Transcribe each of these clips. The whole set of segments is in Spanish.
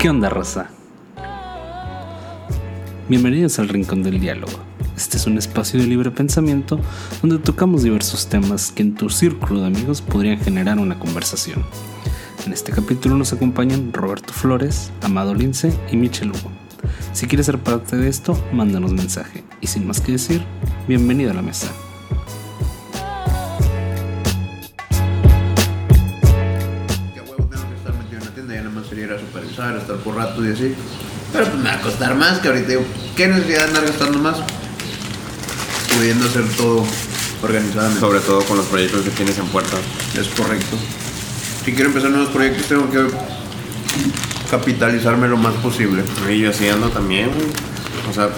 ¿Qué onda, raza? Bienvenidos al Rincón del Diálogo. Este es un espacio de libre pensamiento donde tocamos diversos temas que en tu círculo de amigos podrían generar una conversación. En este capítulo nos acompañan Roberto Flores, Amado Lince y Michel Hugo. Si quieres ser parte de esto, mándanos mensaje. Y sin más que decir, bienvenido a la mesa. Por rato y así. Pero pues me va a costar más que ahorita digo, ¿qué necesidad de andar gastando más? Pudiendo hacer todo organizadamente. Sobre todo con los proyectos que tienes en puerta. Es correcto. Si quiero empezar nuevos proyectos tengo que capitalizarme lo más posible. Y yo así ando también. O sea,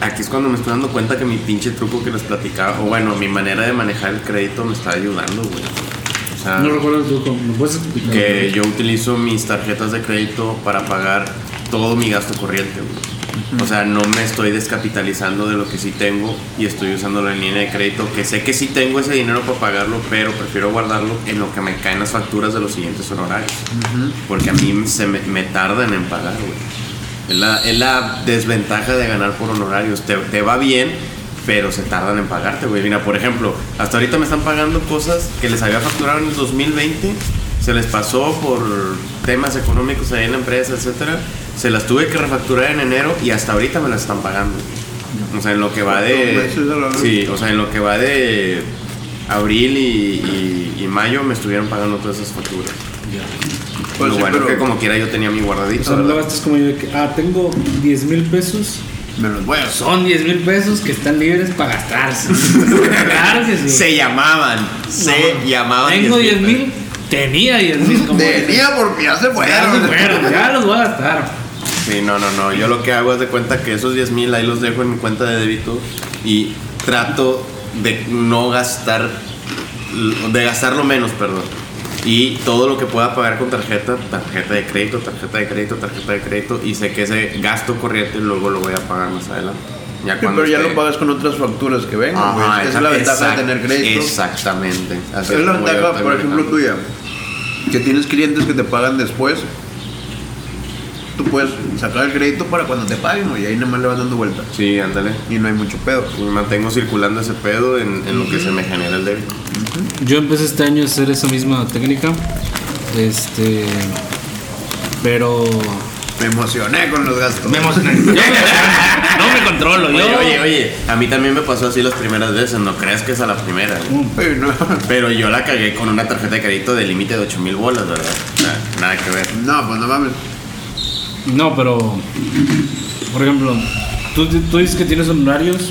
aquí es cuando me estoy dando cuenta que mi pinche truco que les platicaba, o bueno, mi manera de manejar el crédito me está ayudando, güey. Sea, No recuerdo el truco, ¿me puedes explicar? que yo utilizo mis tarjetas de crédito para pagar todo mi gasto corriente, güey. O sea, no me estoy descapitalizando de lo que sí tengo y estoy usando la línea de crédito que sé que sí tengo ese dinero para pagarlo, pero prefiero guardarlo en lo que me caen las facturas de los siguientes honorarios. Porque a mí se me, me tardan en pagar, güey. Es la, es la desventaja de ganar por honorarios. Te, te va bien, pero se tardan en pagarte, güey. Mira, por ejemplo, hasta ahorita me están pagando cosas que les había facturado en el 2020. Se les pasó por temas económicos ahí en la empresa, etcétera. Se las tuve que refacturar en enero y hasta ahorita me las están pagando. O sea, en lo que va de. Sí, o sea, en lo que va de abril y, y- y mayo me estuvieron pagando todas esas facturas. Pues lo sí, bueno pero que como quiera yo tenía mi O guardadito. sea, no gastas como yo de que, ah, tengo 10 mil pesos. Me los voy a Son 10 mil pesos que están libres para gastarse. claro que sí. Se llamaban, se llamaban. Tengo 10 mil, tenía 10 mil. como- Tenía porque ya se Ya se fueron. fueron, ya los voy a gastar. Sí, no, no, no. Yo lo que hago es de cuenta que esos 10 mil ahí los dejo en mi cuenta de débito y trato de no gastar, de gastarlo menos, perdón. Y todo lo que pueda pagar con tarjeta, tarjeta de crédito, tarjeta de crédito, tarjeta de crédito, y sé que ese gasto corriente luego lo voy a pagar más adelante. Ya Sí, cuando pero ya esté- lo pagas con otras facturas que vengan. Ajá, Esa es la ventaja de tener crédito. Exactamente. Así Es la ventaja, por ejemplo, manejando. tuya. Que tienes clientes que te pagan después. Tú puedes sacar el crédito para cuando te paguen, y ahí nada más le vas dando vuelta. Sí, ándale. Y no hay mucho pedo. Y mantengo circulando ese pedo en, en lo que se me genera el débito. Yo empecé este año a hacer esa misma técnica. Este. Pero. Me emocioné con los gastos. Me emocioné. Yo me- no me controlo. Oye, yo- oye, oye, a mí también me pasó así las primeras veces, no creas que es a la primera. güey. No. Pero yo la cagué con una tarjeta de crédito de límite de 8 mil bolas, ¿verdad? O sea, nada que ver. No, pues no mames. No, pero. Por ejemplo, tú, tú dices que tienes honorarios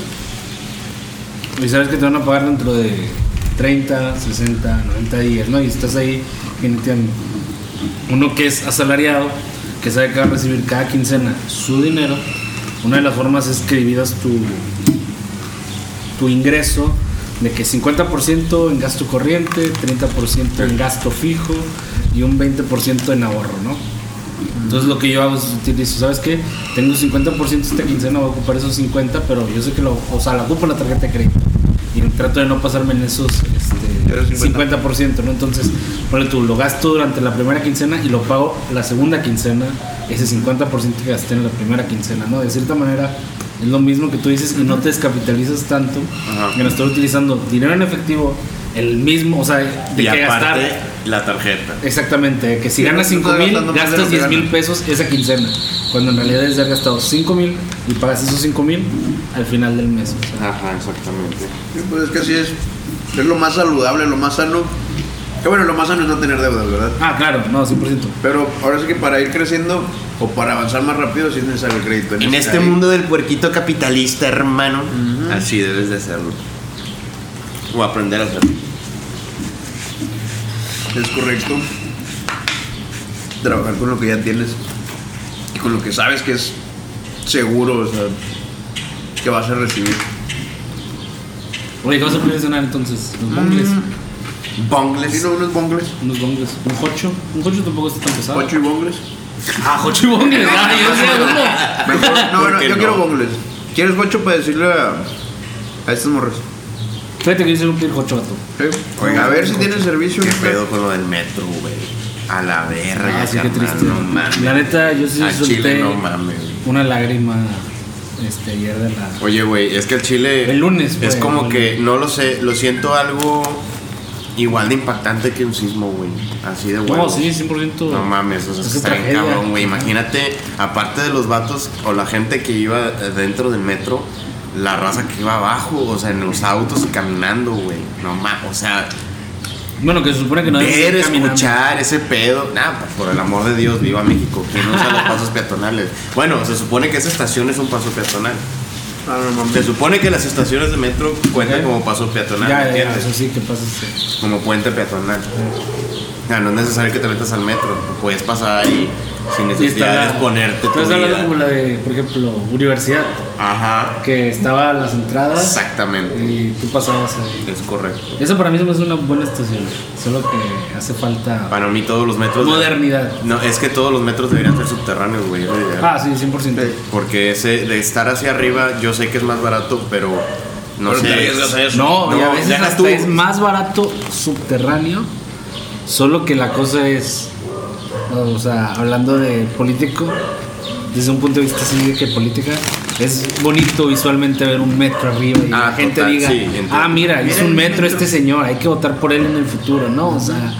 y sabes que te van a pagar dentro de 30, 60, 90 días, ¿no? Y estás ahí. Uno que es asalariado, que sabe que va a recibir cada quincena su dinero, una de las formas es que dividas tu, tu ingreso de que 50% en gasto corriente, 30% en gasto fijo y un 20% en ahorro, ¿no? Entonces lo que yo hago es utilizo, ¿sabes qué? Tengo un 50% esta quincena, voy a ocupar esos 50, pero yo sé que lo, o sea, la ocupo en la tarjeta de crédito. Y trato de no pasarme en esos este, 50. 50%, ¿no? Entonces, ponle tú, lo gasto durante la primera quincena y lo pago la segunda quincena, ese 50% que gasté en la primera quincena, ¿no? De cierta manera es lo mismo que tú dices y no te descapitalizas tanto Ajá. que no estoy utilizando dinero en efectivo, el mismo, o sea, de y que aparte, gastar. La tarjeta. Exactamente, que si Sí, ganas no 5 estás mil, gastas lo que 10 mil pesos esa quincena. Cuando en realidad es haber gastado 5 mil y pagas esos 5 mil al final del mes. o sea. Ajá, exactamente. Sí, pues es que así es. Es lo más saludable, lo más sano. Que bueno, lo más sano es no tener deudas, ¿verdad? Ah, claro, no, 100%. Pero ahora sí que para ir creciendo o para avanzar más rápido sí es necesario el crédito. En este ahí- mundo del puerquito capitalista, hermano, así debes de hacerlo. O aprender a hacerlo. Es correcto. Trabajar con lo que ya tienes y con lo que sabes que es seguro, o sea, que vas a recibir. Oye, ¿qué vas a cenar entonces? Los bongles. Bongles. ¿Sí, no, unos bongles? Unos bongles. Un jocho. Un jocho tampoco está tan pesado. ¿Ocho y bongles? Ah, jocho y bongles. Ah, yo sé, uno. Mejor, no, ¿Por no, yo no? quiero bongles. ¿Quieres ocho para decirle a, a estos morros? Fíjate que soy un vato. Sí. Oiga, a ver si tienen servicio. ¿Qué pedo con lo del metro, güey? A la verga, Ah, sí, qué triste. no mames. La neta, yo sí Al solté chile no mames. una lágrima este, ayer de la. Oye, güey, es que el chile. El lunes, Es como que, no lo sé, lo siento algo igual de impactante que un sismo, güey. Así de bueno. No, sí, 100%. No mames, o sea, Es está bien cabrón, güey. Imagínate, aparte de los vatos o la gente que iba dentro del metro, la raza que iba abajo, o sea, en los autos y caminando, güey. No mames, o sea, Bueno, que se supone que no debe ver, escuchar ese pedo. Nah, pues por el amor de Dios, viva México. ¿Quién usa los pasos peatonales? Bueno, se supone que esa estación es un paso peatonal. Ah, no mames. Se supone que las estaciones de metro cuentan como paso peatonal, Ya, ¿me ya, ya, entiendes? eso sí, que pasa. sí. Como puente peatonal. Ya, no es necesario que te metas al metro. Puedes pasar ahí sin necesidad de exponerte tu Estás hablando como la de, por ejemplo, universidad, Ajá. que estaba a las entradas Exactamente. y tú pasabas ahí. Es correcto. Eso para mí se me hace una buena estación, solo que hace falta Para mí todos los metros... modernidad. No, es que todos los metros deberían ser subterráneos, güey. es. Ah, sí, 100%. Porque ese de estar hacia arriba, yo sé que es más barato, pero no Pero sé. te arriesgas a eso. No, y a No, veces hasta tú. es más barato subterráneo, solo que la cosa es, o sea, hablando de político, desde un punto de vista así de que política, es bonito visualmente ver un metro arriba y Ah, la gente total, diga, sí, ah, mira, Mira un metro metro". este señor, hay que votar por él en el futuro, ¿no? O sea,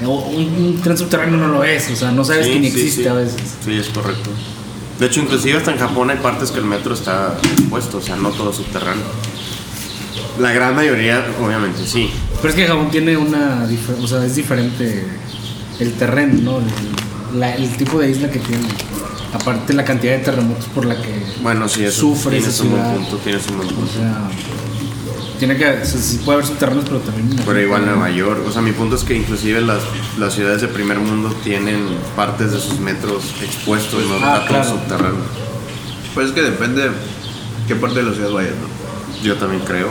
un, un tren subterráneo no lo es, o sea, no sabes Sí, que ni sí, existe a veces. Sí, es correcto. De hecho, inclusive hasta en Japón hay partes que el metro está puesto, o sea, no todo subterráneo. La gran mayoría, obviamente, sí. Pero es que Japón tiene una, o sea, es diferente el terreno, ¿no? El, la- el tipo de isla que tiene. Aparte la cantidad de terremotos por la que Bueno, sí, eso sufre tienes esa un buen ciudad. punto, tienes un buen O punto. sea, tiene que, o sea, sí puede haber subterráneos, pero también. Pero igual Nueva York, o sea, mi punto es que inclusive las, las ciudades de primer mundo tienen partes de sus metros expuestos, no Ah, está todo claro. subterráneo. Pues es que depende qué parte de la ciudad vayas, ¿no? Yo también creo.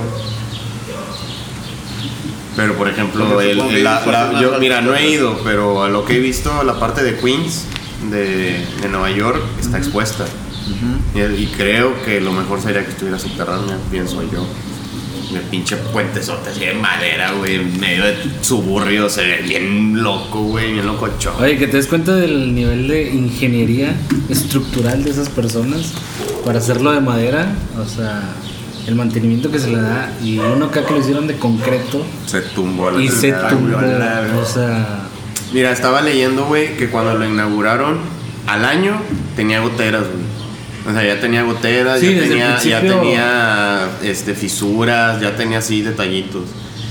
Pero por ejemplo, el- la- la- yo mira, no he ido, pero a lo que he visto, la parte de Queens, de, de Nueva York, está expuesta. y, y creo que lo mejor sería que estuviera subterránea, pienso yo. De pinche puentesote así de madera, güey, en medio de suburbio, se ve bien loco, güey, bien locochón. Oye, que te des cuenta del nivel de ingeniería estructural de esas personas para hacerlo de madera, o sea, el mantenimiento que se le da y uno acá que lo hicieron de concreto Se tumbó a la y se tumbó, la o sea, Mira, estaba leyendo, güey, que cuando lo inauguraron, al año tenía goteras, güey. O sea, ya tenía goteras, Sí, ya, tenía, ya tenía este, fisuras, ya tenía así detallitos.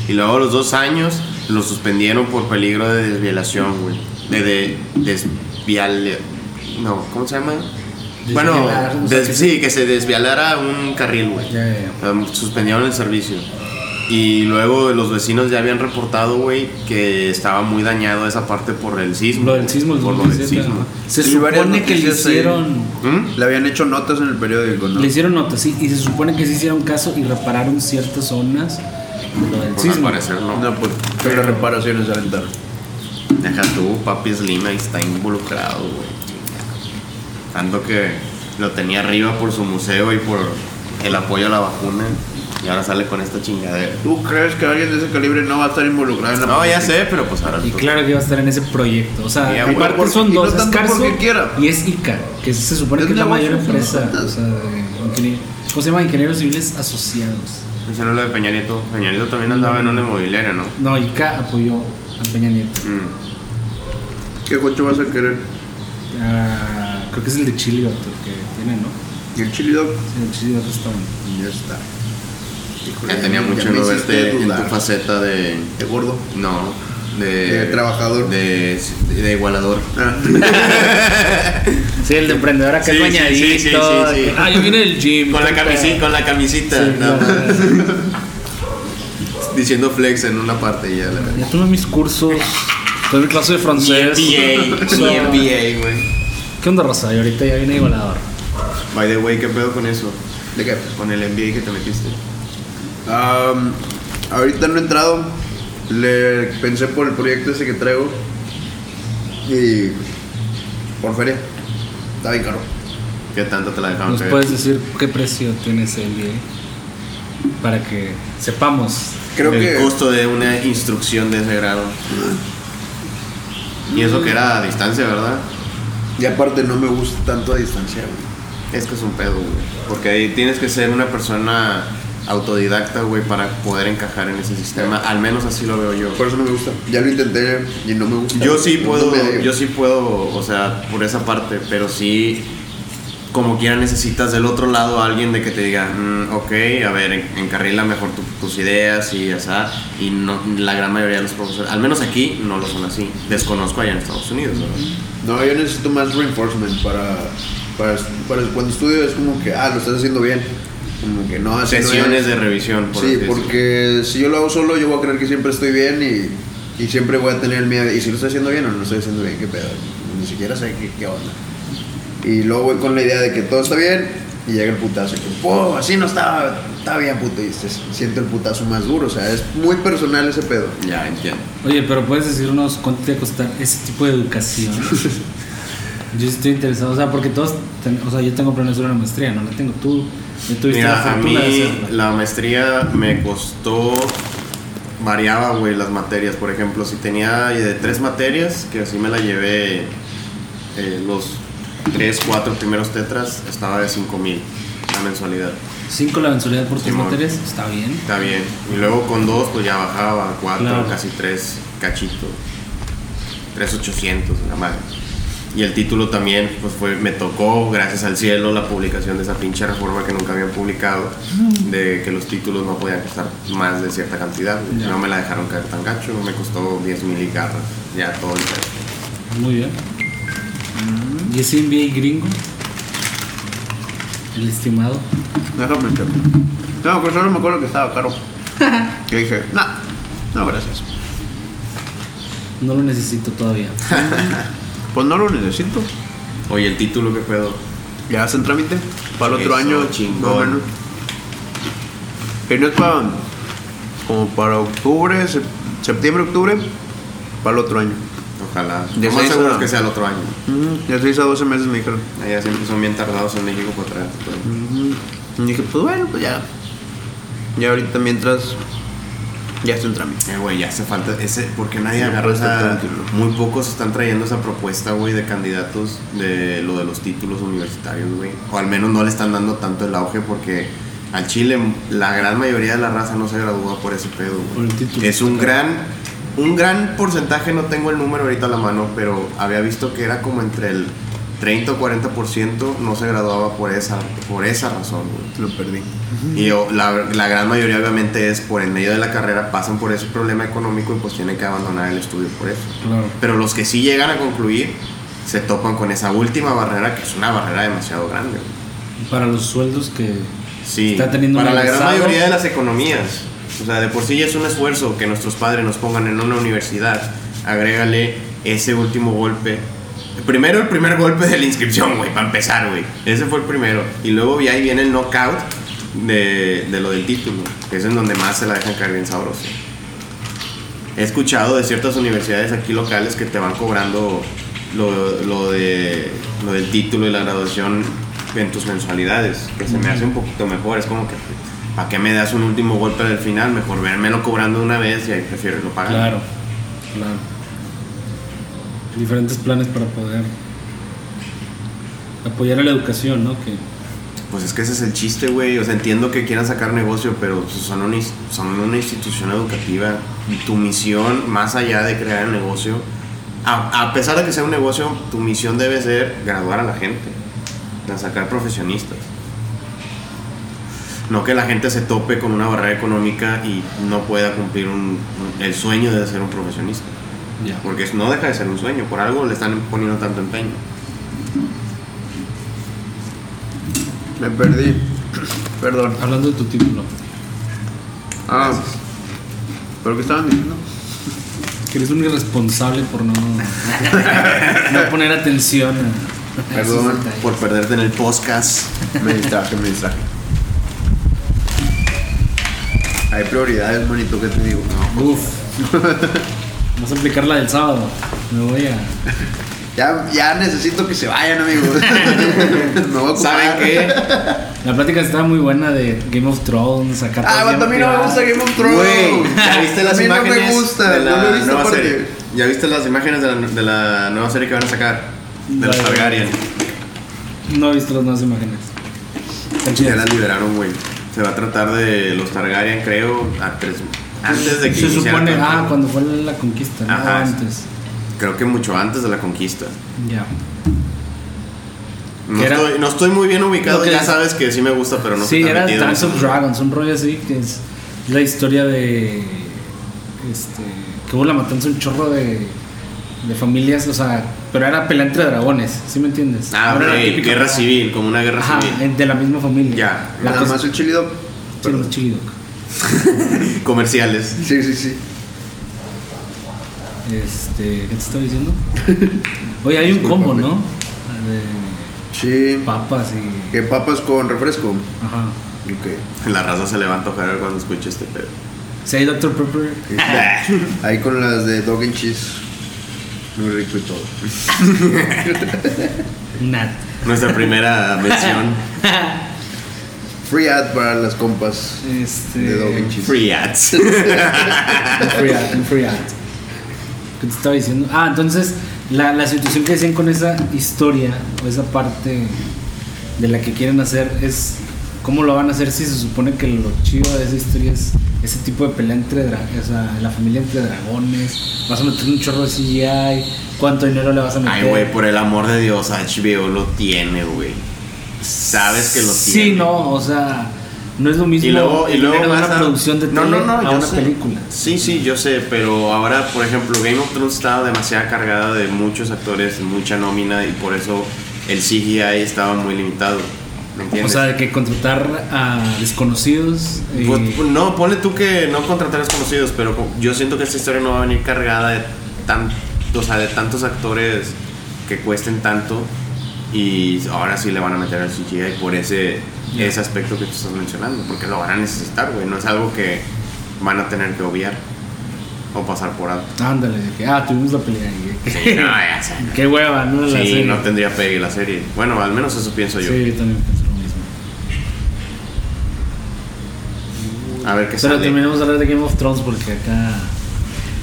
Y luego a los dos años lo suspendieron por peligro de desvielación, güey. De, de desviale... No, ¿cómo se llama? Bueno, Desvialar, o sea, des- que sí, que se desvialara un carril, güey. ya, ya, ya. Um, suspendieron el servicio. Y luego los vecinos ya habían reportado, güey, que estaba muy dañado esa parte por el sismo. Lo del sismo, Por lo del 2017, sismo. Se supone que le hicieron, ¿Mm? Le habían hecho notas en el periódico, ¿no? le hicieron notas, sí, y se supone que sí hicieron caso y repararon ciertas zonas de lo del al sismo. parecer no. No, pues, pero las reparaciones salen tarde. Deja tú, papi Slim ahí está involucrado, güey. Tanto que lo tenía arriba por su museo y por el apoyo a la vacuna. Y ahora sale con esta chingadera. ¿Tú crees que alguien de ese calibre no va a estar involucrado en la No, ya sé, pero pues ahora Y tú- claro que iba a estar en ese proyecto. O sea, Y a aparte son y no dos, es tanto Carso porque quiera. y es ICA, que se supone Es que es la mayor empresa. O sea, de ingenier- ¿cómo se llama? Ingenieros civiles asociados. Ese no es lo de Peña Nieto. Peña Nieto también andaba en una inmobiliaria, ¿no? No, ICA apoyó a Peña Nieto. Mm. ¿Qué coche vas a querer? Ah, creo que es el de Chile otro que tiene, ¿no? ¿Y el chili dog? Sí, el Chile otro está bueno. Y ya está. Híjole, Ya tenía ya mucho no verte en tu faceta de. De gordo. No, de. De trabajador. De, de igualador. Ah. Sí, el de emprendedor acá Sí, sí, bañadito. sí, sí, sí, sí. Ah, yo vine del gym. Con la, camisita, con la camisita, Sí, nada claro. más. Diciendo flex en una parte y ya la Ya tomé mis cursos. Tuve mi clase de Mi francés. MBA, mi MBA, güey. ¿Qué onda, Rosa? Y ahorita ya viene igualador. By the way, ¿qué pedo con eso? ¿De qué? Con el MBA que te metiste. Am, ahorita no he entrado. Le pensé por el proyecto ese que traigo. Y. Por feria. Está bien caro. ¿Qué tanto te la dejaron ¿Nos caer? puedes decir qué precio tiene ese MBA? Para que sepamos. Creo el que. costo de una instrucción de ese grado. Y eso que era a distancia, ¿verdad? Y aparte no me gusta tanto a distancia, güey. Es que es un pedo, güey. Porque ahí tienes que ser una persona autodidacta, güey, para poder encajar en ese sistema. Al menos así lo veo yo. Por eso no me gusta. Ya lo intenté y no me gusta. Yo sí puedo, yo sí puedo, o sea, por esa parte, pero sí, como quiera necesitas del otro lado a alguien de que te diga, "Mm, ok, a ver, en- encarrila mejor tu- tus ideas y así, y no, la gran mayoría de los profesores, al menos aquí, no lo son así. Desconozco allá en Estados Unidos, ¿verdad? No, yo necesito más reinforcement para, para, para cuando estudio es como que, ah, lo estás haciendo bien. Como que no, así Sesiones es. de revisión, por Sí, porque si yo lo hago solo, yo voy a creer que siempre estoy bien y, y siempre voy a tener miedo. ¿Y si lo estoy haciendo bien o no lo estoy haciendo bien? ¿Qué pedo? Ni siquiera sé qué, qué onda. Y luego voy con la idea de que todo está bien y llega el putazo. Y que, "Oh, así no estaba, estaba bien, puto. Y se siente el putazo más duro. O sea, es muy personal ese pedo. Ya, entiendo. Oye, pero puedes decirnos cuánto te va a costar ese tipo de educación. yo sí estoy interesado, o sea, porque todos, ten- o sea, yo tengo planeado hacer una maestría, no la tengo tú. Ya tuviste la Mira, a fortuna de mí la maestría me costó, variaba, güey, las materias. Por ejemplo, si tenía de tres materias, que así me la llevé eh, los tres, cuatro primeros tetras, estaba de 5 mil la mensualidad. Cinco la mensualidad por tus Simón. materias, está bien. Está bien. Y luego con dos, pues ya bajaba a cuatro, Claro. casi tres cachitos. Tres ochocientos, la madre. Y el título también, pues fue, me tocó, gracias al cielo, la publicación de esa pinche reforma que nunca habían publicado, de que los títulos no podían costar más de cierta cantidad. Ya. No me la dejaron caer tan gacho, me costó 10 mil y garras, ya todo el. Muy bien. ¿Y ese MBA gringo? El estimado. Déjame checar. No, pues solo me acuerdo que estaba caro. que dije, no, no, gracias. No lo necesito todavía. Pues no lo necesito. Oye, el título, ¿qué pedo? Ya hacen trámite para el otro Eso, año, chingón. Que no es para. como para octubre, sep- septiembre, octubre, para el otro año. Ojalá. De Lo más seguro a- es que sea el otro año. De 6 a 12 meses me dijeron. Allá siempre son bien tardados en México para traer. Y dije, pues bueno, pues ya. Ya ahorita mientras. Ya está en trámite. Eh, güey, ya hace falta ese, porque nadie Sí, agarra esa, muy pocos están trayendo esa propuesta, güey, de candidatos de lo de los títulos universitarios, güey, o al menos no le están dando tanto el auge porque al Chile la gran mayoría de la raza no se gradúa por ese pedo, güey. Por el título. Es un gran, un gran porcentaje, no tengo el número ahorita a la mano, pero había visto que era como entre el 30 o 40% no se graduaba por esa, por esa razón, güey. Lo perdí. Y yo- la, la gran mayoría obviamente es por en medio de la carrera pasan por ese problema económico y pues tienen que abandonar el estudio por eso. Claro. Pero los que sí llegan a concluir se topan con esa última barrera que es una barrera demasiado grande. güey. Para los sueldos que Sí, está teniendo para la gran mayoría de las economías. O sea, de por sí ya es un esfuerzo que nuestros padres nos pongan en una universidad. Agrégale ese último golpe. Primero el primer golpe de la inscripción, güey, para empezar, güey. Ese fue el primero. Y luego ya ahí viene el knockout de, de lo del título, que es en donde más se la dejan caer bien sabroso. He escuchado de ciertas universidades aquí locales que te van cobrando lo, lo de, lo del título y la graduación en tus mensualidades, que se me hace un poquito mejor. Es como que, ¿para qué me das un último golpe del final? Mejor vérmelo cobrando una vez y ahí prefiero lo pagar. Claro, claro. Diferentes planes para poder apoyar a la educación, ¿no? Que Pues es que ese es el chiste, güey. O sea, entiendo que quieran sacar negocio, pero pues, son una, son una institución educativa. Y tu misión, más allá de crear el negocio, a, a pesar de que sea un negocio, tu misión debe ser graduar a la gente, de sacar profesionistas. No que la gente se tope con una barrera económica y no pueda cumplir un- un- el sueño de ser un profesionista. ya. Porque no deja de ser un sueño, por algo le están poniendo tanto empeño. Me perdí. Perdón. Hablando de tu título, Ah. ¿Pero qué estaban diciendo? que eres un irresponsable por no, no poner atención a, Perdón. Por perderte en el podcast. Me distraje, me distraje. Hay prioridades, bonito, ¿qué te digo? Uf. Vamos a aplicar la del sábado. Me voy a. Ya, ya necesito que se vayan, amigos. me voy a ocupar. ¿Saben qué? La plática estaba muy buena de Game of Thrones. Acá Ah, vato, a mí no me gusta Game of Thrones. Güey, ¿ya viste las a mí no me imágenes gusta, de la no lo he visto nueva serie? ¿Ya viste las imágenes de la, de la nueva serie que van a sacar? De los Targaryen. No he visto las nuevas imágenes. Ya las liberaron, güey. Se va a tratar de los Targaryen, creo, a tres, antes de que Se supone, todo. ah, cuando fue la conquista, ¿no? Ajá. Antes. Creo que mucho antes de la conquista. Ya. No estoy, no estoy muy bien ubicado, ya es- sabes que sí me gusta, pero no sí, era Dance of Dragons, un rollo así que es la historia de. Este. Que hubo la matanza un chorro de. De familias, o sea, pero era pelea entre dragones, ¿sí me entiendes? Ah, No era la ok, típica- guerra civil, como una guerra Ajá, civil. en- de la misma familia. Ya. La Nada cosa- más el chilido. Sí, los chidos. Comerciales. Sí, sí, sí. Este, ¿qué te estaba diciendo? Oye, hay un combo, ¿no? De Sí. papas y. Que papas con refresco. Ajá. Ok. La raza se le va a cuando escuche este pedo. Hay Dr. Pepper. Ahí con las de dog and cheese. Muy rico y todo. Nat. Nuestra primera mención. Free ad para las compas Este. de dog and cheese. Free ads. Un free ad, un free ad. ¿Qué te estaba diciendo? Ah, entonces, la, la situación que decían con esa historia, o esa parte de la que quieren hacer, es cómo lo van a hacer si se supone que lo chido de esa historia es ese tipo de pelea entre o sea, la familia entre dragones, vas a meter un chorro de CGI, cuánto dinero le vas a meter. Ay, güey, por el amor de Dios, HBO lo tiene, güey. Sabes que lo tiene. Sí, no, o sea, no es lo mismo Y luego, y luego una a- producción de no, tele no, no, a una sé. película. Sí, sí, yo sé, pero ahora, por ejemplo, Game of Thrones estaba demasiado cargada de muchos actores, mucha nómina y por eso el CGI estaba muy limitado. ¿Me O sea, de que contratar a desconocidos. y- Pues, pues, no, ponle tú que no contratar desconocidos, pero yo siento que esta historia no va a venir cargada de, tan, o sea, de tantos actores que cuesten tanto y ahora sí le van a meter al CGI por ese, Ya. ese aspecto que tú estás mencionando, porque lo van a necesitar, güey, no es algo que van a tener que obviar o pasar por alto. Ándale, de que, ah, tuvimos la pelea. y- Sí, no, ya sé. Qué hueva, ¿no? La Sí, serie. no tendría pegue la serie. Bueno, al menos eso pienso yo. Sí, también pienso lo mismo. A ver qué Pero sale. terminemos de hablar de Game of Thrones porque acá.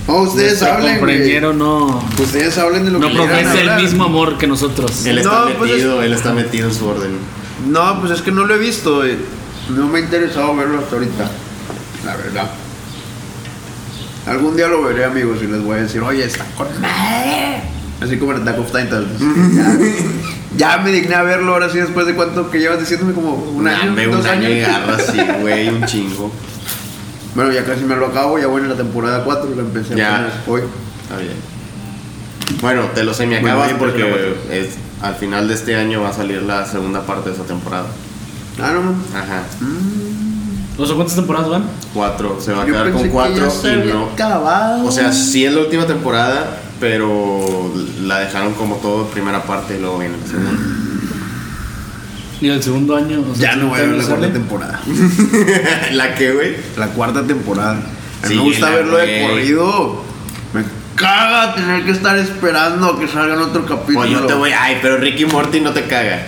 Oh, ustedes hablen, compañero no. Ustedes hablen de lo No que quieran profesa el mismo amor que nosotros. Él está No, pues metido, él está metido en su orden. No, pues es que no lo he visto. eh. No me ha interesado verlo hasta ahorita. La verdad. Algún día lo veré, amigos, y les voy a decir, oye, está con madre. Así como en Attack of Titans. ya, me digné a verlo ahora sí, después de cuánto que llevas diciéndome, como un año, Nah, dos un año años. y garra así, güey, un chingo. Bueno, ya casi me lo acabo, ya voy en la temporada 4, la empecé Ya. apenas hoy. Está bien. Bueno, te lo Bueno, acabas bien, porque porque es, al final de este año va a salir la segunda parte de esa temporada. Ah, no, no. Ajá. O sea, ¿cuántas temporadas van? Cuatro. Se va a Yo quedar pensé con que cuatro ya se y había no. acabado. O sea, sí es la última temporada, pero la dejaron como todo primera parte y luego viene la segunda. Y el segundo año. O sea, ya no voy a ver la sale. cuarta temporada. ¿La que, güey? La cuarta temporada. A mí Sí, me gusta verlo de corrido. Me caga tener que estar esperando a que salgan otro capítulo. Pues yo te voy. Ay, pero Ricky Morty no te caga.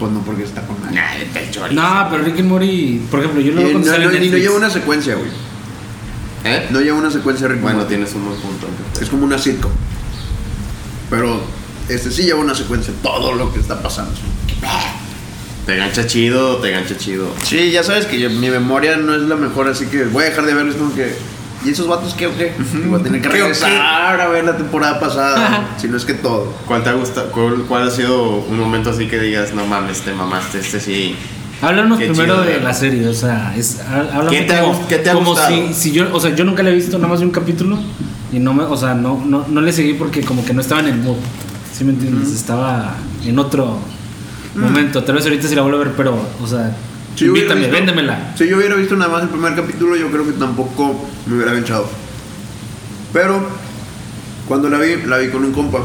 Pues no, porque está con nadie. Nah, chorizo. No, pero Rick and Morty, por ejemplo, yo lo veo no, cuando sale no- en no Netflix. lleva una secuencia, güey. ¿Eh? No lleva una secuencia Rick Bueno, tienes un buen punto. Es como una sitcom. Pero este sí lleva una secuencia. Todo lo que está pasando. Te gancha chido, te gancha chido. Sí, ya sabes que yo- mi memoria no es la mejor, así que voy a dejar de verlo. Es como que. ¿Y esos vatos qué o qué? Voy a tener que ¿Qué o qué? regresar a ver la temporada pasada. si no es que todo. ¿Cuál te ha gustado? ¿Cuál, cuál ha sido un momento así que digas, no mames, te mamaste, este sí? Háblanos Qué primero chido, de la serie, o sea, es, há- háblame ¿Qué te como, qué te ha como gustado? si, si yo, o sea, yo nunca la he visto, nada más de un capítulo y no me, o sea, no, no, no le seguí porque como que no estaba en el mood, ¿sí me entiendes? Estaba en otro momento, tal vez ahorita sí la vuelvo a ver, pero, o sea, Si invítame, visto- véndemela. Si yo hubiera visto nada más el primer capítulo, yo creo que tampoco me hubiera echado. Pero cuando la vi, la vi con un compa.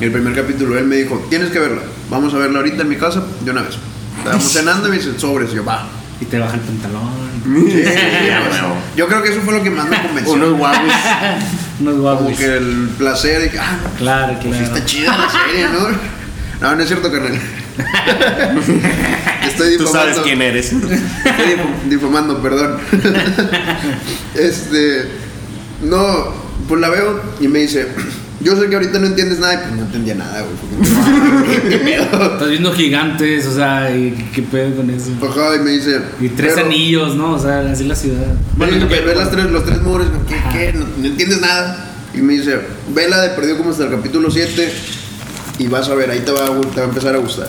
El primer capítulo, él me dijo, tienes que verla. Vamos a verla ahorita en mi casa de una vez. Estábamos cenando y me dice, sobres. Y yo, va. Y te baja el pantalón, Sí, pues, yo creo que eso fue lo que más me convenció. Unos guapos. unos guapos. Como que el placer de que, ah, Claro, pues claro. sí está chida la serie, ¿no? No, no es cierto, carnal. Estoy Tú difamando. sabes quién eres. Estoy difam- difamando, perdón. este. No, pues la veo y me dice, yo sé que ahorita no entiendes nada, y pues no entendía nada, güey. ¿Qué pedo? Estás viendo gigantes, o sea, y qué pedo con eso. Ajá, y me dice. Y tres pero- anillos, ¿no? O sea, así la ciudad. Bueno, Bueno, ve, que- ve las tres, los tres muros, ¿qué, qué? No, no entiendes nada. Y me dice, vela de perdido como hasta el capítulo 7 y vas a ver, ahí te va, a gu- te va a empezar a gustar.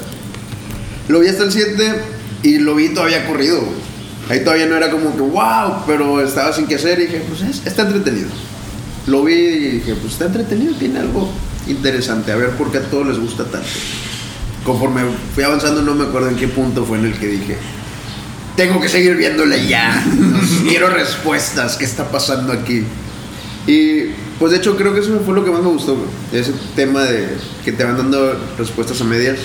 Lo vi hasta el 7 y lo vi todavía corrido, güey. Ahí todavía no era como que, wow, pero estaba sin qué hacer y dije, pues es- está entretenido. Lo vi y dije, pues está entretenido, tiene algo interesante, a ver por qué a todos les gusta tanto. Conforme fui avanzando, no me acuerdo en qué punto fue en el que dije, tengo que seguir viéndole ya. Quiero respuestas. ¿Qué está pasando aquí? Y pues de hecho creo que eso fue lo que más me gustó. Ese tema de que te van dando respuestas a medias.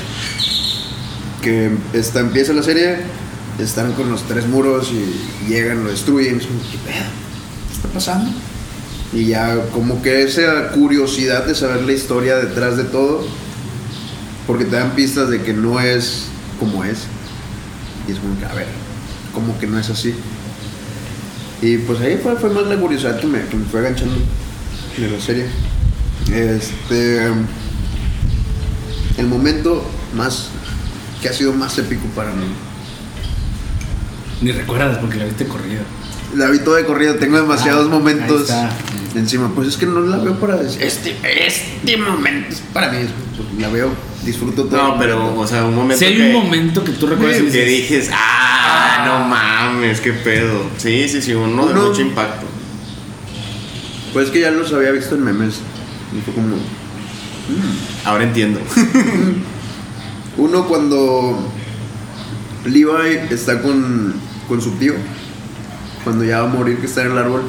Que está, empieza la serie, están con los tres muros y llegan, lo destruyen. ¿Qué pedo? ¿Qué está pasando? Y ya como que esa curiosidad de saber la historia detrás de todo. Porque te dan pistas de que no es como es. Y es como que, a ver, como que no es así. Y pues ahí fue, fue más la curiosidad que me, que me fue aganchando de la serie. Este. El momento más. que ha sido más épico para mí. Ni recuerdas porque la viste corrida. La vi toda de corrido, tengo demasiados Ah, momentos ahí está. Encima. Pues es que no la veo para decir, este, este momento es para mí. Pues la veo, disfruto todo. No, pero, o sea, un momento. Si hay que, un momento que tú recuerdas y que dices, dijes, ah, no mames, qué pedo. Sí, sí, sí, uno de Uno- mucho impacto. Pues es que ya los había visto en memes. Y fue como. Ahora entiendo. Uno cuando Levi está con, con su tío, cuando ya va a morir, que está en el árbol,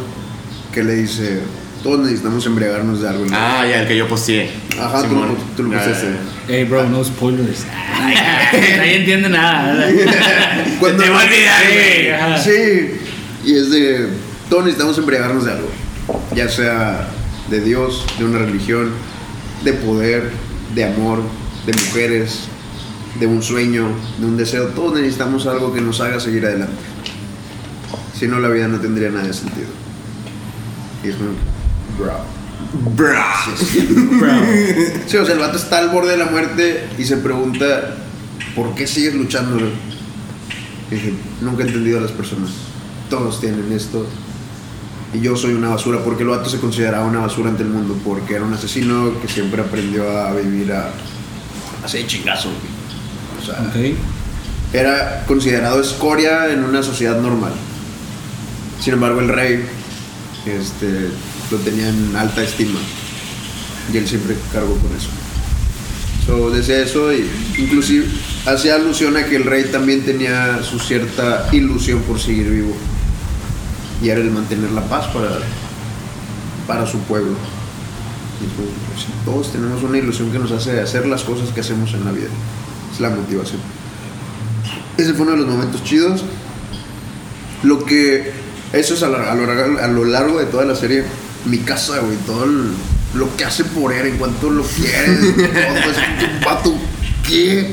que le dice, todos necesitamos embriagarnos de algo. ¿no?". ah, ya, el que yo posteé. Ajá, tú tú lo posteaste. hey bro, no spoilers. Nadie entiende nada. Cuando- te va a olvidar, güey. Ajá. Sí, y es de, todos necesitamos embriagarnos de algo, ya sea de Dios, de una religión, de poder, de amor, de mujeres, de un sueño, de un deseo, todos necesitamos algo que nos haga seguir adelante. Si no, la vida no tendría nada de sentido. Y es como, bro. Bra. Sí, o sea, el vato está al borde de la muerte y se pregunta, ¿por qué sigues luchando? Y dije, nunca he entendido a las personas. Todos tienen esto. Y yo soy una basura, porque el vato se consideraba una basura ante el mundo, porque era un asesino que siempre aprendió a vivir a de chingazo. O sea, era considerado escoria en una sociedad normal. Sin embargo, el rey este, lo tenía en alta estima y él siempre cargó con eso. So, decía eso y inclusive hacía alusión a que el rey también tenía su cierta ilusión por seguir vivo y era el mantener la paz para, para su pueblo. Y es como, pues, todos tenemos una ilusión que nos hace hacer las cosas que hacemos en la vida. Es la motivación. Ese fue uno de los momentos chidos. Lo que. Eso es a lo, a lo largo- a lo largo de toda la serie. Mi casa, güey. Todo el- lo que hace por él, en cuanto lo quiere. es un vato. ¿Qué?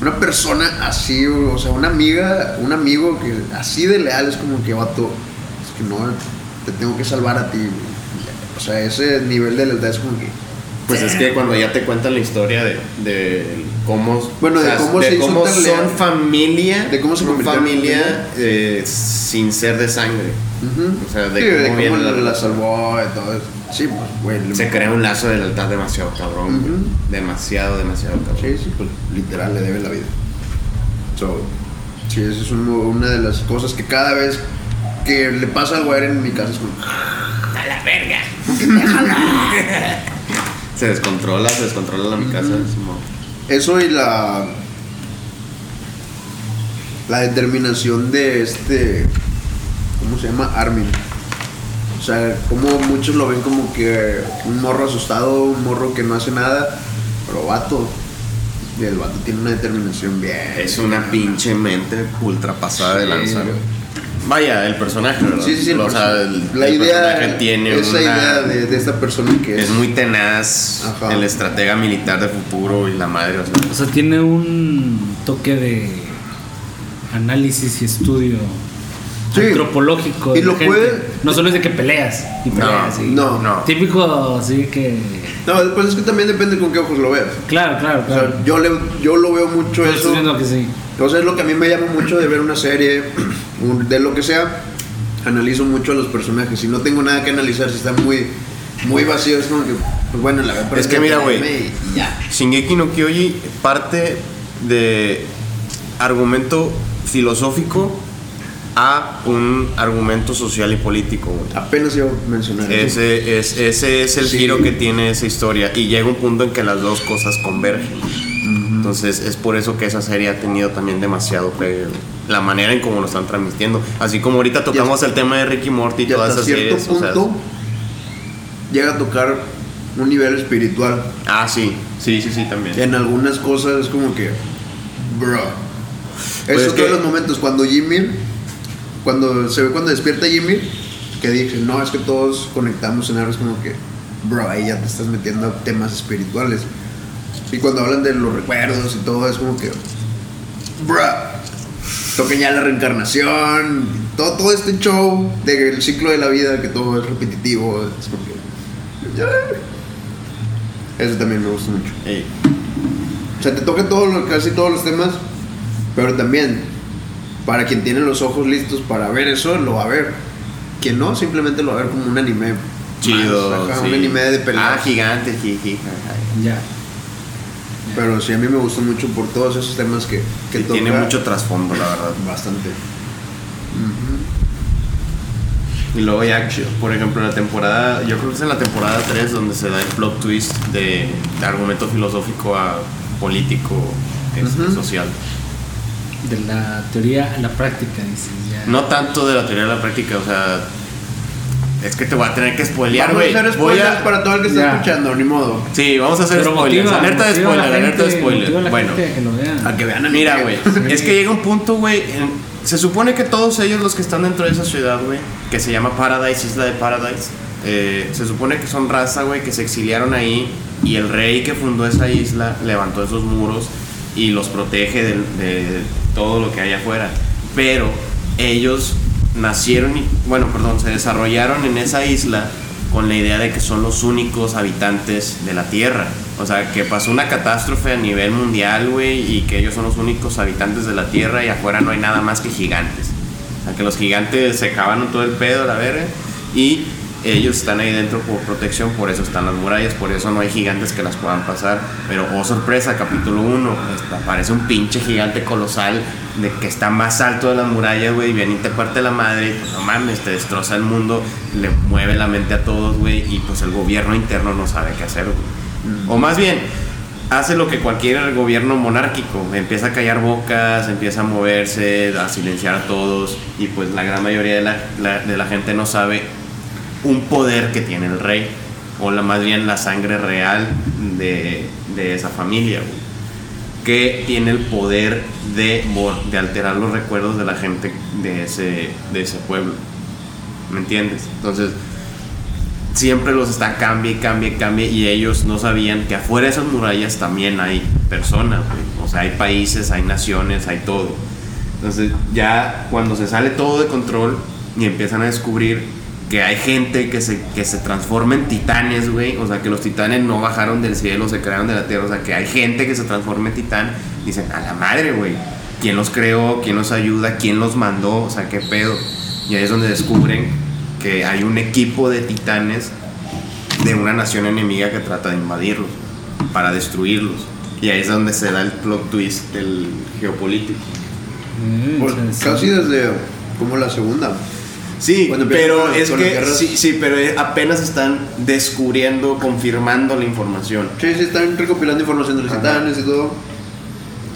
Una persona así, o sea, una amiga, un amigo que así de leal es como que vato. Es que no, te tengo que salvar a ti, güey. O sea, ese nivel de lealtad es como que. Pues es que cuando ya te cuentan la historia de, de cómo, Bueno, de cómo se hizo cómo son leal. familia, De cómo se en familia eh, sin ser de sangre. O sea, de Sí, cómo de cómo la, la- la salvó y todo eso. Sí, pues, güey. Se crea un lazo de lealtad demasiado cabrón. Demasiado, demasiado cabrón. Sí, sí, pues literal le debe la vida. So, sí, esa es uno- una de las cosas que cada vez que le pasa algo a Eren en mi casa es como. Se descontrola, se descontrola la mi casa. Simón. Eso y la. La determinación de este. ¿Cómo se llama? Armin. O sea, como muchos lo ven como que un morro asustado, un morro que no hace nada. Pero vato. Y el vato tiene una determinación bien. Es una pinche mente ultra pasada de Sí, lanza. güey. Vaya, el personaje, ¿verdad? Sí, sí, sí. el O sea, el, la el idea. tiene esa una- idea de, de esta persona que es. Es muy tenaz, Ajá. el estratega militar de futuro y la madre, o sea, O sea, tiene un toque de análisis y estudio Sí. antropológico. Y lo gente. puede- No solo es de que peleas y peleas. y- no, no. Típico, así que. No, pues es que también depende con qué ojos lo veas. Claro, claro, O claro. sea, yo, le, yo lo veo mucho Pero eso. estoy que sí. Entonces es lo que a mí me llama mucho de ver una serie, de lo que sea, analizo mucho a los personajes. Si no tengo nada que analizar, si están muy, muy vacíos, es como que, pues bueno, la verdad Es que mira, güey. Shingeki no Kyoji parte de argumento filosófico a un argumento social y político, güey. Apenas iba a mencionar. Ese es, ese es el Sí. giro que tiene esa historia y llega un punto en que las dos cosas convergen. Entonces es por eso que esa serie ha tenido también demasiado pegue. La manera en cómo lo están transmitiendo. Así como ahorita tocamos el tema de Ricky Morty y todas esas series. o sea, punto llega a tocar un nivel espiritual. ah, sí. Sí, sí, sí, también. En algunas cosas es como que, bro. Pues es es de que- los momentos cuando Jimmy, cuando se ve cuando despierta Jimmy, que dice, no, es que todos conectamos en algo, es como que, bro, ahí ya te estás metiendo a temas espirituales. Y cuando hablan de los recuerdos y todo, es como que, bro, toquen ya la reencarnación, todo, todo este show del ciclo de la vida, que todo es repetitivo, es como que, ya. Eso también me gusta mucho. Ey. O sea, te toca todo casi todos los temas, pero también, para quien tiene los ojos listos para ver eso, lo va a ver. Quien no, simplemente lo va a ver como un anime. Chido. más, sí. Un anime de Ah, peleas. gigante, jiji, jaja. Pero sí, a mí me gusta mucho por todos esos temas que, que toca. tiene mucho trasfondo, la verdad. Bastante. Y luego ya, por ejemplo, en la temporada, yo creo que es en la temporada 3 donde se da el plot twist de, de argumento filosófico a político, este, social. De la teoría a la práctica, dices. Ya. No tanto de la teoría de la práctica, o sea, es que te voy a tener que spoilear, Vamos a güey. hacer Voy spoilers a... para todo el que está Ya. escuchando, ni modo. Sí, vamos a hacer Pero spoilers. motiva, alerta de motiva spoiler, alerta de gente, spoiler. motiva a la Bueno, gente a que lo vean. A que vean anime. Mira, güey, es que llega un punto, güey. en- Se supone que todos ellos, los que están dentro de esa ciudad, güey, que se llama Paradise, Isla de Paradise, eh, se supone que son raza, güey, que se exiliaron ahí y el rey que fundó esa isla levantó esos muros y los protege del- de, todo lo que hay afuera. Pero ellos nacieron, y, bueno, perdón, se desarrollaron en esa isla con la idea de que son los únicos habitantes de la Tierra. O sea, que pasó una catástrofe a nivel mundial, güey, y que ellos son los únicos habitantes de la Tierra y afuera no hay nada más que gigantes. O sea, que los gigantes se acaban todo el pedo, la verga, y ellos están ahí dentro por protección, por eso están las murallas, por eso no hay gigantes que las puedan pasar. Pero, oh sorpresa, capítulo 1, aparece un pinche gigante colosal de que está más alto de las murallas, güey, y viene y te parte la madre, no mames, te destroza el mundo, le mueve la mente a todos, güey, y pues el gobierno interno no sabe qué hacer, güey. O más bien, hace lo que cualquier gobierno monárquico, empieza a callar bocas, empieza a moverse, a silenciar a todos, y pues la gran mayoría de la- de la gente no sabe un poder que tiene el rey, o la, más bien la sangre real de, de esa familia, que tiene el poder de, de alterar los recuerdos de la gente de ese, de ese pueblo. ¿Me entiendes? Entonces, siempre los está cambie, cambie, cambie y ellos no sabían que afuera de esas murallas también hay personas, güey. o sea, hay países, hay naciones, hay todo. Entonces ya cuando se sale todo de control y empiezan a descubrir que hay gente que se, que se transforma en titanes, güey, o sea, que los titanes no bajaron del cielo, se crearon de la tierra, o sea, que hay gente que se transforma en titán, dicen, a la madre, güey, ¿quién los creó? ¿Quién los ayuda? ¿Quién los mandó? O sea, ¿qué pedo? Y ahí es donde descubren que hay un equipo de titanes de una nación enemiga que trata de invadirlos, para destruirlos. Y ahí es donde se da el plot twist del geopolítico. Mm, Pues, casi desde como la segunda. Sí, pero es que sí, sí, pero apenas están descubriendo, confirmando la información. Sí, sí, están recopilando información de los titanes y todo.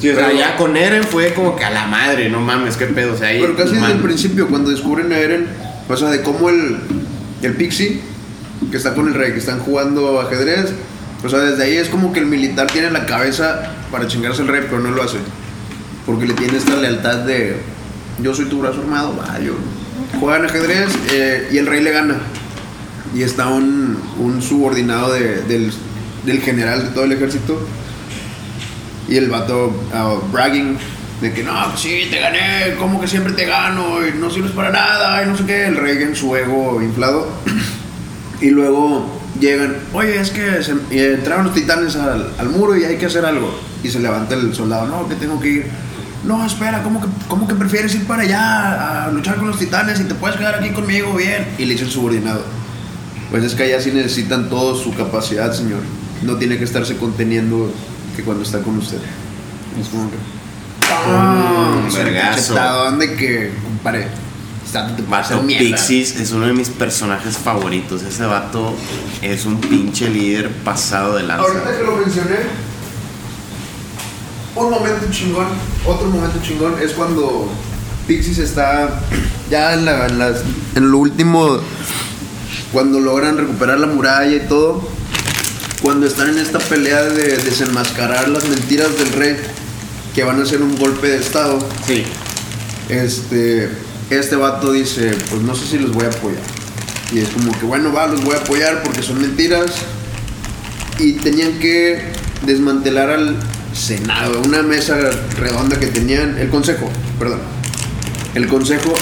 Sí, o sea, ya con Eren fue como que a la madre, no mames, qué pedo, o sea, ahí Pero casi desde el principio, cuando descubren a Eren, o sea, de cómo el, el Pixie, que está con el rey, que están jugando ajedrez, o sea, desde ahí es como que el militar tiene la cabeza para chingarse al rey, pero no lo hace. Porque le tiene esta lealtad de, yo soy tu brazo armado, va, yo. Juegan ajedrez eh, y el rey le gana. Y está un, subordinado de- del, general de todo el ejército. Y el vato, ah, bragging, De que no, pues sí, te gané, como que siempre te gano, y no sirves para nada, y no sé qué. El rey en su ego inflado. y luego llegan, oye, es que se, y entraron los titanes al, al muro y hay que hacer algo. Y se levanta el soldado, no, que tengo que ir. No, espera, ¿cómo que, ¿cómo que prefieres ir para allá a luchar con los titanes y te puedes quedar aquí conmigo bien? Y le dice el subordinado, pues es que allá sí necesitan toda su capacidad, señor. No tiene que estarse conteniendo que cuando está con usted. Es como que... ¡pam! Un Se le vergazo. cachetadón de que, compadre, Vato mierda. Pixies es uno de mis personajes favoritos. Ese vato es un pinche líder pasado de lanza. Ahorita que lo mencioné, un momento chingón, otro momento chingón es cuando Pixies está ya en, la- en las- en lo último, cuando logran recuperar la muralla y todo, cuando están en esta pelea de desenmascarar las mentiras del rey, que van a hacer un golpe de estado, Sí. este, este vato dice, pues no sé si los voy a apoyar. Y es como que, bueno, va, los voy a apoyar porque son mentiras. Y tenían que desmantelar al Senado, una mesa redonda que tenían, el Consejo, perdón. El Consejo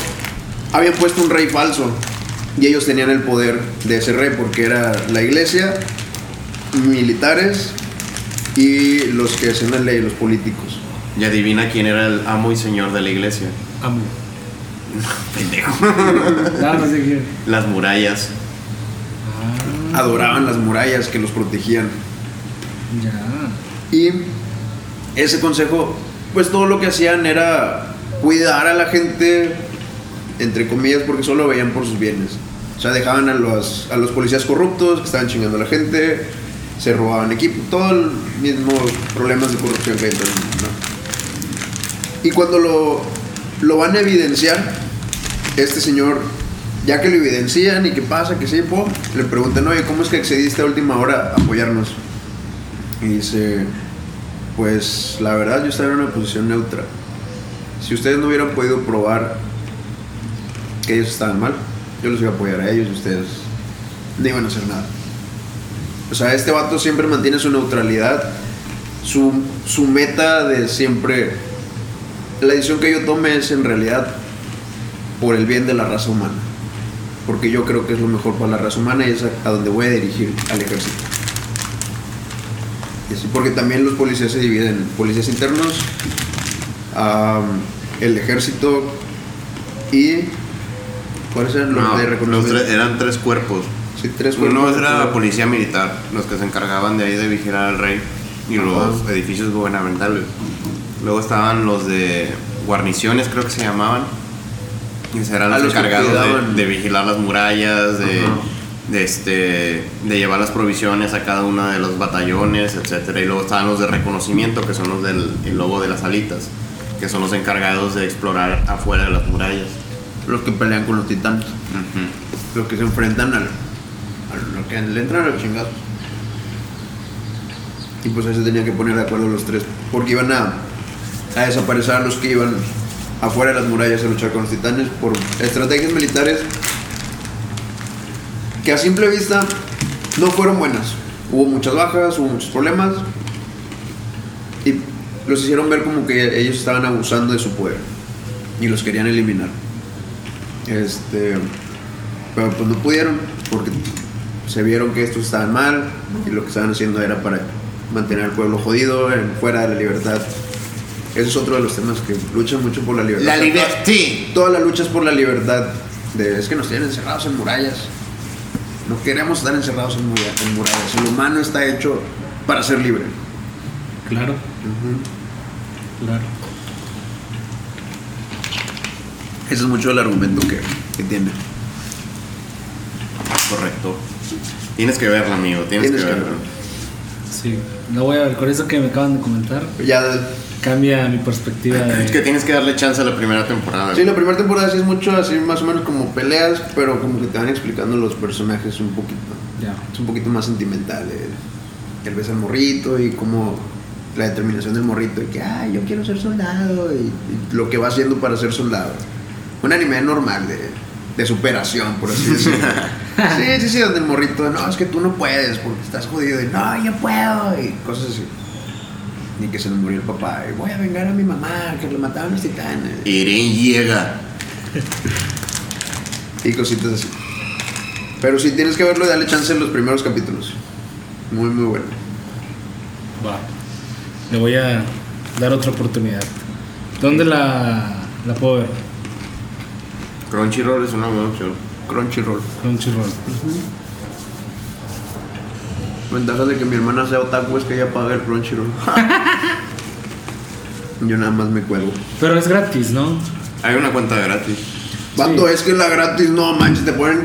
habían puesto un rey falso y ellos tenían el poder de ese rey porque era la iglesia, militares y los que hacían la ley, los políticos. Y adivina quién era el amo y señor de la iglesia. Amo. Pendejo. Las murallas. Adoraban las murallas que los protegían. Ya. Y ese consejo, pues todo lo que hacían era cuidar a la gente, entre comillas, porque solo veían por sus bienes. O sea, dejaban a los, a los policías corruptos que estaban chingando a la gente, se robaban equipo, todo el mismo problemas de corrupción que hay en todo el mundo. Y cuando lo, lo van a evidenciar, este señor, ya que lo evidencian y que pasa, que sí, pum, le preguntan, oye, ¿cómo es que accediste a última hora a apoyarnos? Y dice, pues la verdad yo estaba en una posición neutra. Si ustedes no hubieran podido probar que ellos estaban mal, yo los iba a apoyar a ellos y ustedes no iban a hacer nada. O sea, este vato siempre mantiene su neutralidad, su, su meta de siempre... La decisión que yo tome es en realidad por el bien de la raza humana. Porque yo creo que es lo mejor para la raza humana y es a, a donde voy a dirigir al ejército. Porque también los policías se dividen en policías internos, el ejército y. ¿Cuáles eran los No, de reconocimiento? tres- eran tres cuerpos. Sí, tres Uno era la policía militar, los que se encargaban de ahí de vigilar al rey y los edificios gubernamentales. Luego estaban los de guarniciones, creo que se llamaban. Y Ah, los encargados de, de vigilar las murallas, de, Ajá. De, este, de llevar las provisiones a cada uno de los batallones, etcétera. Y luego estaban los de reconocimiento, que son los del el lobo de las alitas, que son los encargados de explorar afuera de las murallas. Los que pelean con los titanes. Ujú. Los que se enfrentan al. a lo que le entran a los chingados. Y pues ahí se tenían que poner de acuerdo los tres. Porque iban a, a desaparecer a los que iban afuera de las murallas a luchar con los titanes por estrategias militares que a simple vista no fueron buenas. Hubo muchas bajas, hubo muchos problemas. Y los hicieron ver como que ellos estaban abusando de su poder. Y los querían eliminar. Este. Pero pues no pudieron porque se vieron que estos estaban mal y lo que estaban haciendo era para mantener al pueblo jodido, fuera de la libertad. Ese es otro de los temas que luchan mucho por la libertad. La libertad. toda- Toda la lucha es por la libertad. De, es que nos tienen encerrados en murallas. No queremos estar encerrados en, muralla- en murallas. El humano está hecho para ser libre. Claro. Claro. Ese es mucho el argumento que, que tiene. Correcto. Tienes que verlo, amigo. Tienes, Tienes que que. Sí. Lo voy a ver. Con eso que me acaban de comentar, Ya cambia mi perspectiva de. Es que tienes que darle chance a la primera temporada. Sí, la primera temporada sí es mucho así más o menos como peleas, pero como que te van explicando los personajes un poquito. Es un poquito más sentimental. El, el ves al morrito y como la determinación del morrito y que, ay, yo quiero ser soldado y, y lo que va haciendo para ser soldado. Un anime normal de, de superación, por así decirlo. sí, sí, sí, donde el morrito, no, es que tú no puedes porque estás jodido y no, yo puedo y cosas así. Ni que se nos murió el papá. Y voy a vengar a mi mamá, que le mataron los titanes. Eren llega. Y cositas así. Pero sí tienes que verlo y darle chance en los primeros capítulos. Muy, muy bueno. Va. Le voy a dar otra oportunidad. ¿Dónde la, la puedo ver? Crunchyroll es una buena opción. Crunchyroll. Crunchyroll. Ventajas de que mi hermana sea otaku es que ella paga el Crunchyroll. Yo nada más me cuelgo. Pero es gratis, ¿no? Hay una cuenta gratis. Vato, es que la gratis, no manches, te ponen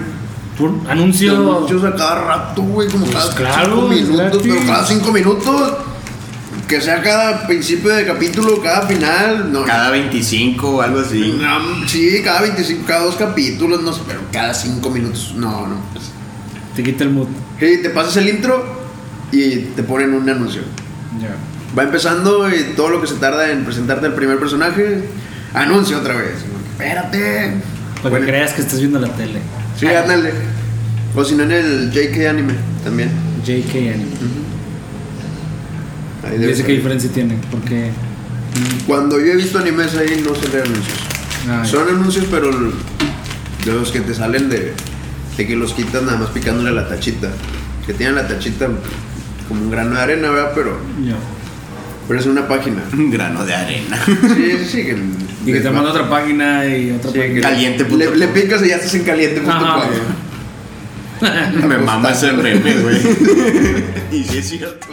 Por anuncio. anuncios a cada rato, güey, como Pues cada claro, cinco minutos, pero cada cinco minutos. Que sea cada principio de capítulo, cada final, no. Cada 25 o algo así. No, sí, cada 25, cada dos capítulos, no sé, pero cada cinco minutos, no, no. Te quita el mood. Sí, te pasas el intro y te ponen un anuncio. Ya. Va empezando y todo lo que se tarda en presentarte el primer personaje, anuncio otra vez. Espérate. Para Bueno, que creas que estás viendo la tele. Sí, ándale. O si no en el JK Anime también. JK Anime. Ahí ¿Y debe ese ser. qué diferencia tiene? Porque. Cuando yo he visto animes ahí no salen anuncios. Son anuncios, pero de los que te salen de, de que los quitas nada más picándole a la tachita. Que tienen la tachita como un grano de arena, ¿verdad? Pero, ya. pero es una página. Un grano de arena. Sí, sí, sí. Que, Y que te manda otra página y otra Sí, página. que Caliente.com. Le, le picas y ya estás en caliente. Ajá. Me mama ese meme, güey. y sí es cierto.